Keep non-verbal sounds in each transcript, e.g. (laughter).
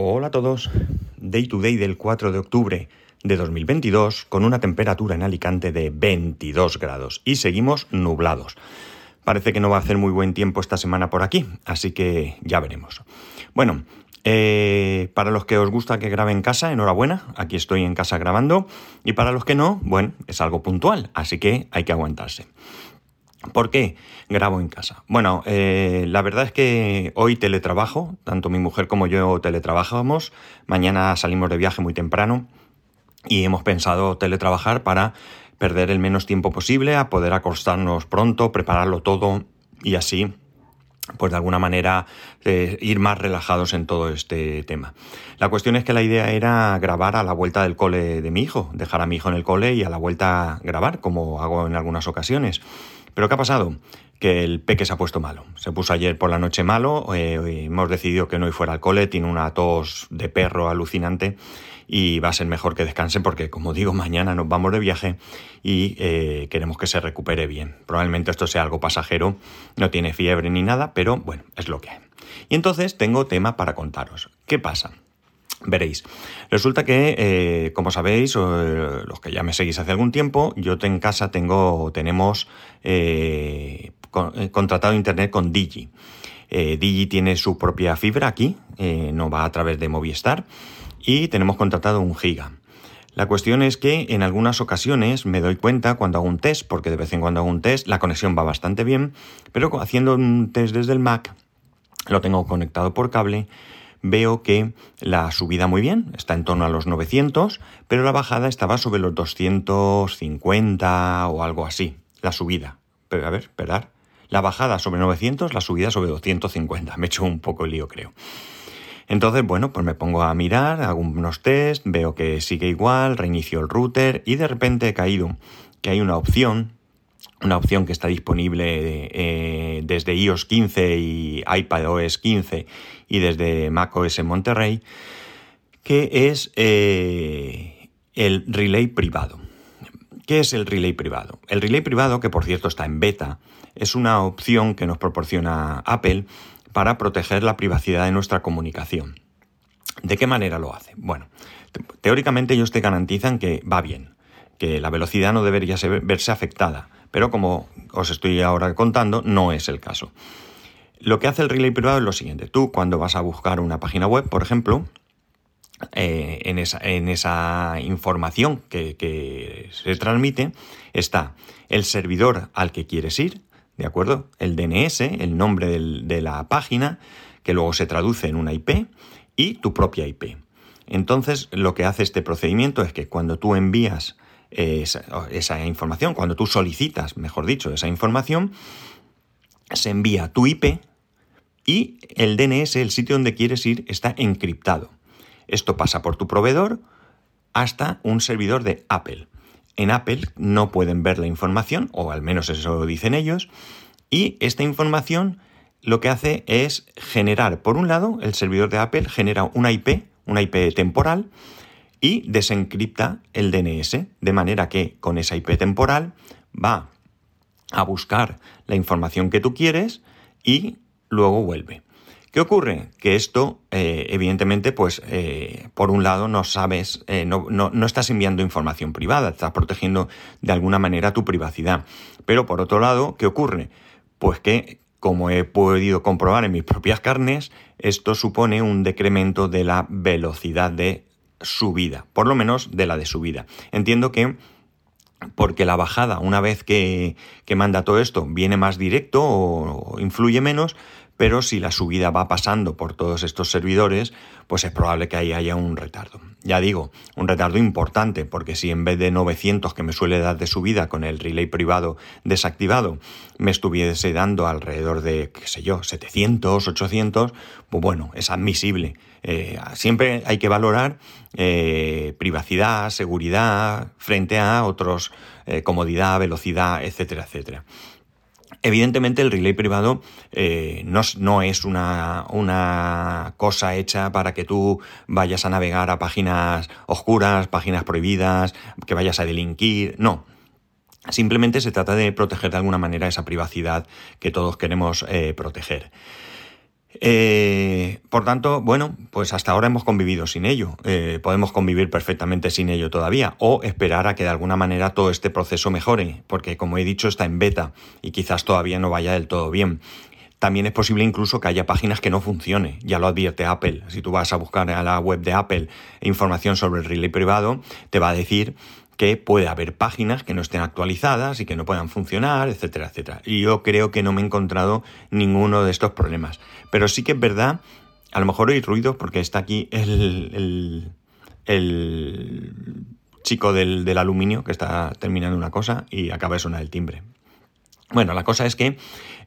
Hola a todos. Day to day del 4 de octubre de 2022 con una temperatura en Alicante de 22 grados y seguimos nublados. Parece que no va a hacer muy buen tiempo esta semana por aquí, así que ya veremos. Bueno, eh, para los que os gusta que grabe en casa, enhorabuena, aquí estoy en casa grabando y para los que no, bueno, es algo puntual, así que hay que aguantarse. ¿Por qué grabo en casa? Bueno, eh, la verdad es que hoy teletrabajo, tanto mi mujer como yo teletrabajamos, mañana salimos de viaje muy temprano y hemos pensado teletrabajar para perder el menos tiempo posible, a poder acostarnos pronto, prepararlo todo y así pues de alguna manera eh, ir más relajados en todo este tema. La cuestión es que la idea era grabar a la vuelta del cole de mi hijo, dejar a mi hijo en el cole y a la vuelta grabar, como hago en algunas ocasiones. Pero ¿qué ha pasado? Que el peque se ha puesto malo. Se puso ayer por la noche malo, eh, hemos decidido que no fuera al cole, tiene una tos de perro alucinante y va a ser mejor que descanse porque, como digo, (laughs) mañana nos vamos de viaje y eh, queremos que se recupere bien. Probablemente esto sea algo pasajero, no tiene fiebre ni nada, pero bueno, es lo que hay. Y entonces tengo tema para contaros. ¿Qué pasa? Veréis, resulta que, eh, como sabéis, los que ya me seguís hace algún tiempo, yo en casa tengo, tenemos eh, eh, contratado internet con Digi. Digi tiene su propia fibra aquí, no va a través de Movistar, y tenemos contratado un giga. La cuestión es que en algunas ocasiones me doy cuenta cuando hago un test, porque de vez en cuando hago un test, la conexión va bastante bien, pero haciendo un test desde el Mac, lo tengo conectado por cable, veo que la subida muy bien, está en torno a los 900, pero la bajada estaba sobre los 250 o algo así, la subida. Pero a ver, esperar. La bajada sobre 900, la subida sobre 250. Me he hecho un poco el lío, creo. Entonces, bueno, pues me pongo a mirar, hago unos test, veo que sigue igual, reinicio el router y de repente he caído que hay una opción una opción que está disponible eh, desde iOS 15 y iPadOS 15 y desde macOS Monterrey, que es eh, el relay privado. ¿Qué es el relay privado? El relay privado, que por cierto está en beta, es una opción que nos proporciona Apple para proteger la privacidad de nuestra comunicación. ¿De qué manera lo hace? Bueno, teóricamente ellos te garantizan que va bien, que la velocidad no debería verse afectada pero como os estoy ahora contando, no es el caso. Lo que hace el relay privado es lo siguiente. Tú cuando vas a buscar una página web, por ejemplo, eh, en, esa, información que, se transmite está el servidor al que quieres ir, ¿de acuerdo? El DNS, el nombre de la página, que luego se traduce en una IP, y tu propia IP. Entonces, lo que hace este procedimiento es que cuando tú envías esa, información, cuando tú solicitas, mejor dicho, esa información, se envía tu IP y el DNS, el sitio donde quieres ir, está encriptado. Esto pasa por tu proveedor hasta un servidor de Apple. En Apple no pueden ver la información, o al menos eso dicen ellos, y esta información lo que hace es generar, por un lado, el servidor de Apple genera una IP, una IP temporal, y desencripta el DNS, de manera que con esa IP temporal va a buscar la información que tú quieres y luego vuelve. ¿Qué ocurre? Que esto, eh, evidentemente, pues eh, por un lado no sabes, eh, no, no, estás enviando información privada, estás protegiendo de alguna manera tu privacidad. Pero por otro lado, ¿qué ocurre? Pues que, como he podido comprobar en mis propias carnes, esto supone un decremento de la velocidad de subida, por lo menos de la de subida. Entiendo que porque la bajada, una vez que, que manda todo esto, viene más directo o influye menos, pero si la subida va pasando por todos estos servidores, pues es probable que ahí haya un retardo. Ya digo, un retardo importante, porque si en vez de 900 que me suele dar de subida con el relay privado desactivado, me estuviese dando alrededor de, qué sé yo, 700, 800, pues bueno, es admisible. Eh, siempre hay que valorar eh, privacidad, seguridad, frente a otros, eh, comodidad, velocidad, etcétera, etcétera. Evidentemente el relay privado eh, no, es una, una, cosa hecha para que tú vayas a navegar a páginas oscuras, páginas prohibidas, que vayas a delinquir, no. Simplemente se trata de proteger de alguna manera esa privacidad que todos queremos eh, proteger. Eh, por tanto, bueno, pues hasta ahora hemos convivido sin ello. Eh, podemos convivir perfectamente sin ello todavía o esperar a que de alguna manera todo este proceso mejore, porque como he dicho está en beta y quizás todavía no vaya del todo bien. También es posible incluso que haya páginas que no funcione, ya lo advierte Apple. Si tú vas a buscar a la web de Apple información sobre el relay privado, te va a decir que puede haber páginas que no estén actualizadas y que no puedan funcionar, etcétera, etcétera. Y yo creo que no me he encontrado ninguno de estos problemas. Pero sí que es verdad, a lo mejor hay ruido porque está aquí el, chico del, aluminio que está terminando una cosa y acaba de sonar el timbre. Bueno, la cosa es que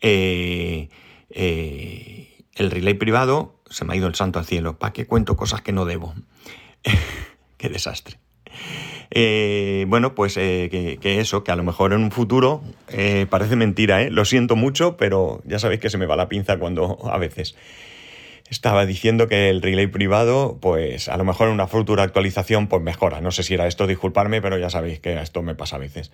eh, eh, el relay privado se me ha ido el santo al cielo. ¿Para qué cuento cosas que no debo? (laughs) qué desastre. Eh, bueno, pues eh, que, eso, que a lo mejor en un futuro eh, parece mentira, ¿eh? Lo siento mucho, pero ya sabéis que se me va la pinza cuando (laughs) a veces estaba diciendo que el relay privado, pues a lo mejor en una futura actualización, pues mejora. No sé si era esto, disculparme, pero ya sabéis que esto me pasa a veces.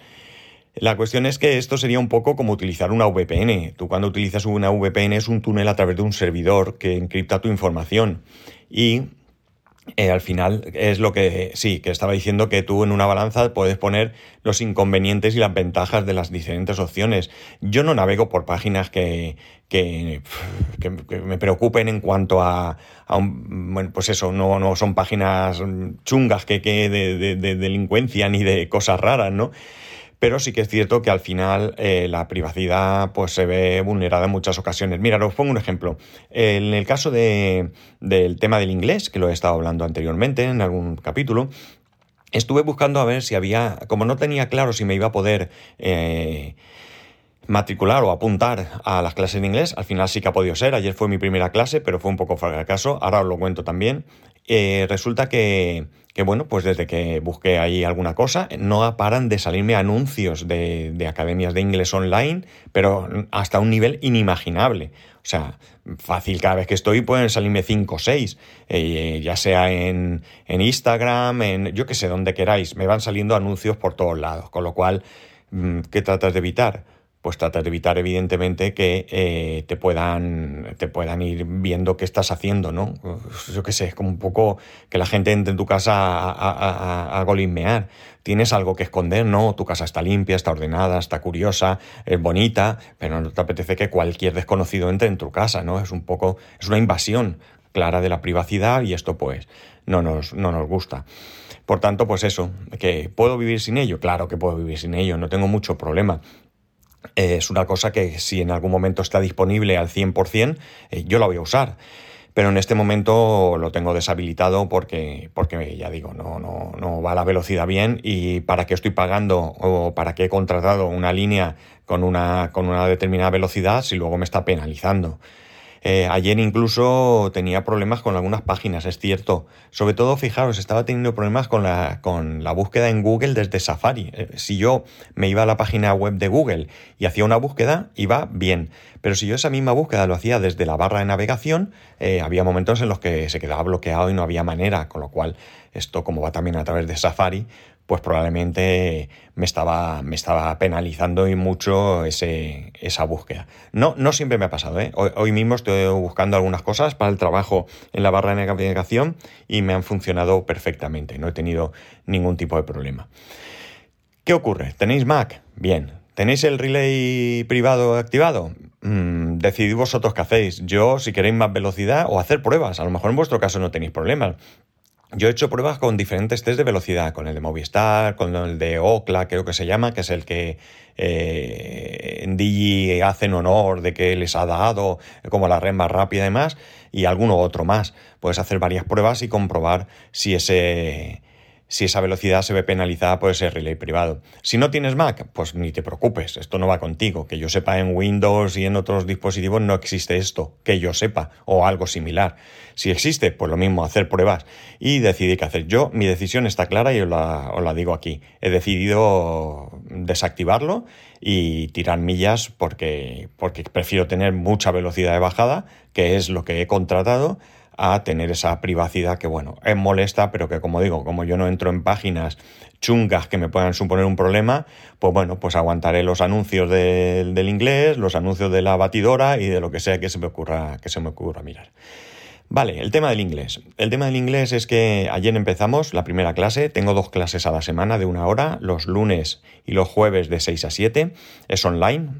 La cuestión es que esto sería un poco como utilizar una VPN. Tú cuando utilizas una VPN es un túnel a través de un servidor que encripta tu información. Y eh, al final es lo que sí, que estaba diciendo que tú en una balanza puedes poner los inconvenientes y las ventajas de las diferentes opciones. Yo no navego por páginas que, que, me preocupen en cuanto a, un, bueno, pues eso, no, no son páginas chungas que, que de, de delincuencia ni de cosas raras, ¿no? Pero sí que es cierto que al final eh, la privacidad pues, se ve vulnerada en muchas ocasiones. Mira, os pongo un ejemplo. En el caso del tema del inglés, que lo he estado hablando anteriormente en algún capítulo, estuve buscando a ver si había, como no tenía claro si me iba a poder... Eh, matricular o apuntar a las clases de inglés. Al final sí que ha podido ser. Ayer fue mi primera clase, pero fue un poco fracaso. Ahora os lo cuento también. Eh, resulta que, que, bueno, pues desde que busqué ahí alguna cosa, no paran de salirme anuncios de, de, academias de inglés online, pero hasta un nivel inimaginable. O sea, fácil, cada vez que estoy pueden salirme 5 o 6, eh, ya sea en, en Instagram, en yo que sé, donde queráis, me van saliendo anuncios por todos lados, con lo cual, mm, ¿qué tratas de evitar? Pues tratas de evitar evidentemente que eh, te, puedan, te puedan ir viendo qué estás haciendo, ¿no? Yo qué sé, es como un poco que la gente entre en tu casa a, a. Tienes algo que esconder, ¿no? Tu casa está limpia, está ordenada, está curiosa, es bonita, pero no te apetece que cualquier desconocido entre en tu casa, ¿no? Es un poco, es una invasión clara de la privacidad y esto pues no nos, no nos gusta. Por tanto, pues eso, que puedo vivir sin ello, claro que puedo vivir sin ello, no tengo mucho problema es una cosa que si en algún momento está disponible al 100%, eh, yo la voy a usar. Pero en este momento lo tengo deshabilitado porque, porque ya digo, no, no, no va la velocidad bien y para qué estoy pagando o para qué he contratado una línea con una, con una determinada velocidad si luego me está penalizando. Eh, ayer incluso tenía problemas con algunas páginas, es cierto. Sobre todo, fijaros, estaba teniendo problemas con la, con la búsqueda en Google desde Safari. Eh, si yo me iba a la página web de Google y hacía una búsqueda, iba bien. Pero si yo esa misma búsqueda lo hacía desde la barra de navegación, eh, había momentos en los que se quedaba bloqueado y no había manera, con lo cual esto como va también a través de Safari, pues probablemente me estaba, me estaba penalizando y mucho ese, esa búsqueda. No, no siempre me ha pasado, ¿eh? hoy, mismo estoy buscando algunas cosas para el trabajo en la barra de navegación y me han funcionado perfectamente, no he tenido ningún tipo de problema. ¿Qué ocurre? ¿Tenéis Mac? Bien. ¿Tenéis el relay privado activado? Mm, decidid vosotros qué hacéis. Yo, si queréis más velocidad o hacer pruebas, a lo mejor en vuestro caso no tenéis problemas. Yo he hecho pruebas con diferentes test de velocidad, con el de Movistar, con el de Ocla, creo que se llama, que es el que eh, en Digi hacen honor de que les ha dado, como la red más rápida y demás, y alguno otro más. Puedes hacer varias pruebas y comprobar si ese si esa velocidad se ve penalizada por ese relay privado. Si no tienes Mac, pues ni te preocupes, esto no va contigo. Que yo sepa en Windows y en otros dispositivos no existe esto, que yo sepa, o algo similar. Si existe, pues lo mismo, hacer pruebas y decidir qué hacer. Yo, mi decisión está clara y os la, digo aquí. He decidido desactivarlo y tirar millas porque, porque prefiero tener mucha velocidad de bajada, que es lo que he contratado, a tener esa privacidad que, bueno, es molesta, pero que como digo, como yo no entro en páginas chungas que me puedan suponer un problema, pues bueno, pues aguantaré los anuncios del inglés, los anuncios de la batidora y de lo que sea que se me ocurra, que se me ocurra mirar. Vale, el tema del inglés. El tema del inglés es que ayer empezamos la primera clase, tengo dos clases a la semana de una hora, los lunes y los jueves de 6 a 7, es online.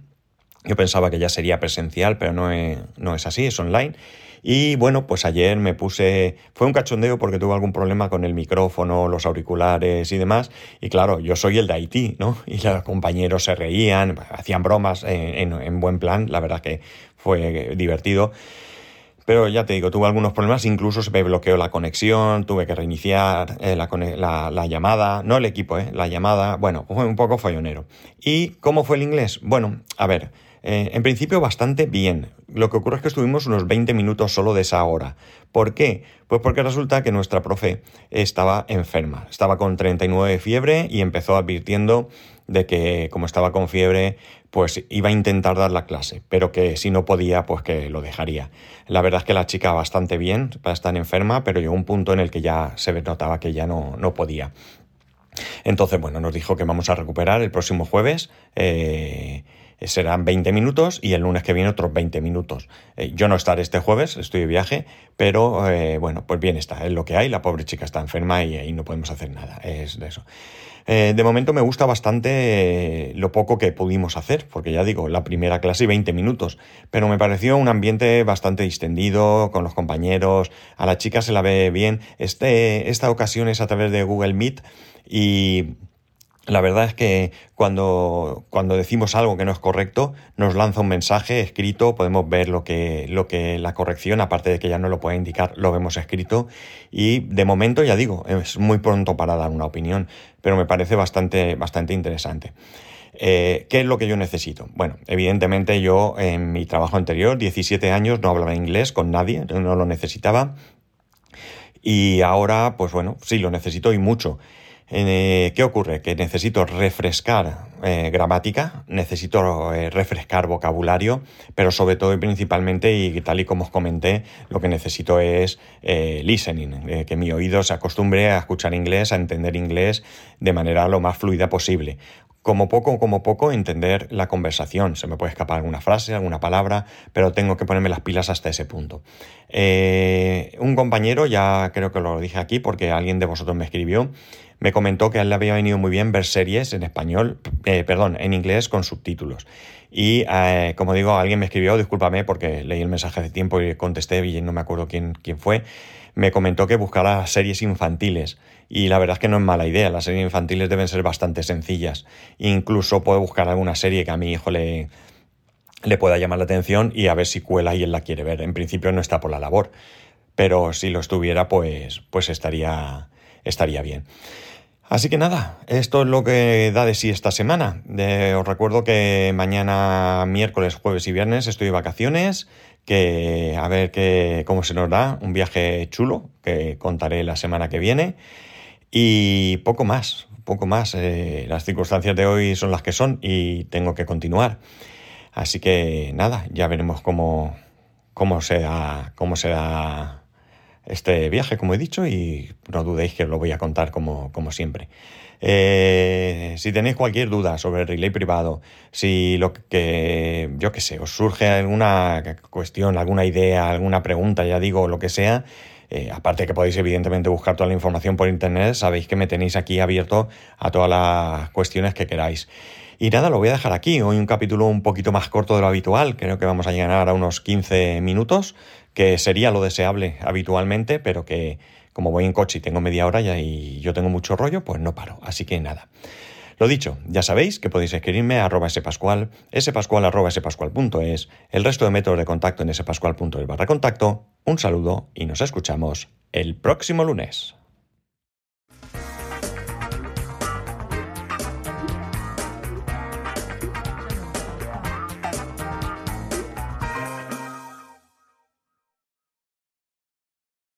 Yo pensaba que ya sería presencial, pero no es, no es así, es online. Y bueno, pues ayer me puse, fue un cachondeo porque tuve algún problema con el micrófono, los auriculares y demás. Y claro, yo soy el de Haití, ¿no? (laughs) Y los compañeros se reían, hacían bromas en, en buen plan, la verdad que fue divertido. Pero ya te digo, tuve algunos problemas, incluso se me bloqueó la conexión, tuve que reiniciar eh, la, llamada, no el equipo, eh, la llamada, bueno, fue un poco follonero. ¿Y cómo fue el inglés? Bueno, a ver, eh, en principio bastante bien. Lo que ocurre es que estuvimos unos 20 minutos solo de esa hora. ¿Por qué? Pues porque resulta que nuestra profe estaba enferma, estaba con 39 de fiebre y empezó advirtiendo de que como estaba con fiebre, pues iba a intentar dar la clase, pero que si no podía, pues que lo dejaría. La verdad es que la chica bastante bien para estar enferma, pero llegó un punto en el que ya se notaba que ya no, no podía. Entonces, bueno, nos dijo que vamos a recuperar el próximo jueves. Eh, serán 20 minutos y el lunes que viene otros 20 minutos. Eh, yo no estaré este jueves, estoy de viaje, pero eh, bueno, pues bien está, es lo que hay, la pobre chica está enferma y ahí no podemos hacer nada, es de eso. Eh, de momento me gusta bastante lo poco que pudimos hacer, porque ya digo, la primera clase 20 minutos, pero me pareció un ambiente bastante distendido, con los compañeros, a la chica se la ve bien. Este, esta ocasión es a través de Google Meet y la verdad es que cuando, cuando, decimos algo que no es correcto, nos lanza un mensaje escrito, podemos ver lo que, lo que la corrección, aparte de que ya no lo puede indicar, lo vemos escrito. Y de momento, ya digo, es muy pronto para dar una opinión, pero me parece bastante, bastante interesante. Eh, ¿Qué es lo que yo necesito? Bueno, evidentemente yo en mi trabajo anterior, 17 años, no hablaba inglés con nadie, no lo necesitaba. Y ahora, pues bueno, sí lo necesito y mucho. Eh, ¿Qué ocurre? Que necesito refrescar eh, gramática, necesito eh, refrescar vocabulario, pero sobre todo y principalmente, y tal y como os comenté, lo que necesito es listening, que mi oído se acostumbre a escuchar inglés, a entender inglés de manera lo más fluida posible como poco, como poco, entender la conversación. Se me puede escapar alguna frase, alguna palabra, pero tengo que ponerme las pilas hasta ese punto. un compañero, ya creo que lo dije aquí porque alguien de vosotros me escribió, me comentó que a él le había venido muy bien ver series en español, eh, perdón, en inglés con subtítulos. Y eh, como digo, alguien me escribió, discúlpame porque leí el mensaje hace tiempo y contesté y no me acuerdo quién, quién fue, me comentó que buscara series infantiles. Y la verdad es que no es mala idea, las series infantiles deben ser bastante sencillas. Incluso puedo buscar alguna serie que a mi hijo le, le pueda llamar la atención y a ver si cuela y él la quiere ver. En principio no está por la labor, pero si lo estuviera, pues, pues estaría, estaría bien. Así que nada, esto es lo que da de sí esta semana. os recuerdo que mañana, miércoles, jueves y viernes estoy de vacaciones, que a ver qué, cómo se nos da, un viaje chulo que contaré la semana que viene. Y poco más, poco más. Eh, las circunstancias de hoy son las que son y tengo que continuar. Así que nada, ya veremos cómo, cómo, se, cómo se da este viaje, como he dicho, y no dudéis que lo voy a contar como, siempre. Eh, si tenéis cualquier duda sobre el relay privado, si lo que, yo que sé, os surge alguna cuestión, alguna idea, alguna pregunta, ya digo, lo que sea, eh, aparte que podéis evidentemente buscar toda la información por internet, sabéis que me tenéis aquí abierto a todas las cuestiones que queráis. Y nada, lo voy a dejar aquí. Hoy un capítulo un poquito más corto de lo habitual. Creo que vamos a llegar a unos 15 minutos que sería lo deseable habitualmente, pero que como voy en coche y tengo media hora y yo tengo mucho rollo, pues no paro. Así que nada. Lo dicho, ya sabéis que podéis escribirme a arroba spascual, spascual arroba spascual.es, el resto de métodos de contacto en spascual.es barra contacto. Un saludo y nos escuchamos el próximo lunes.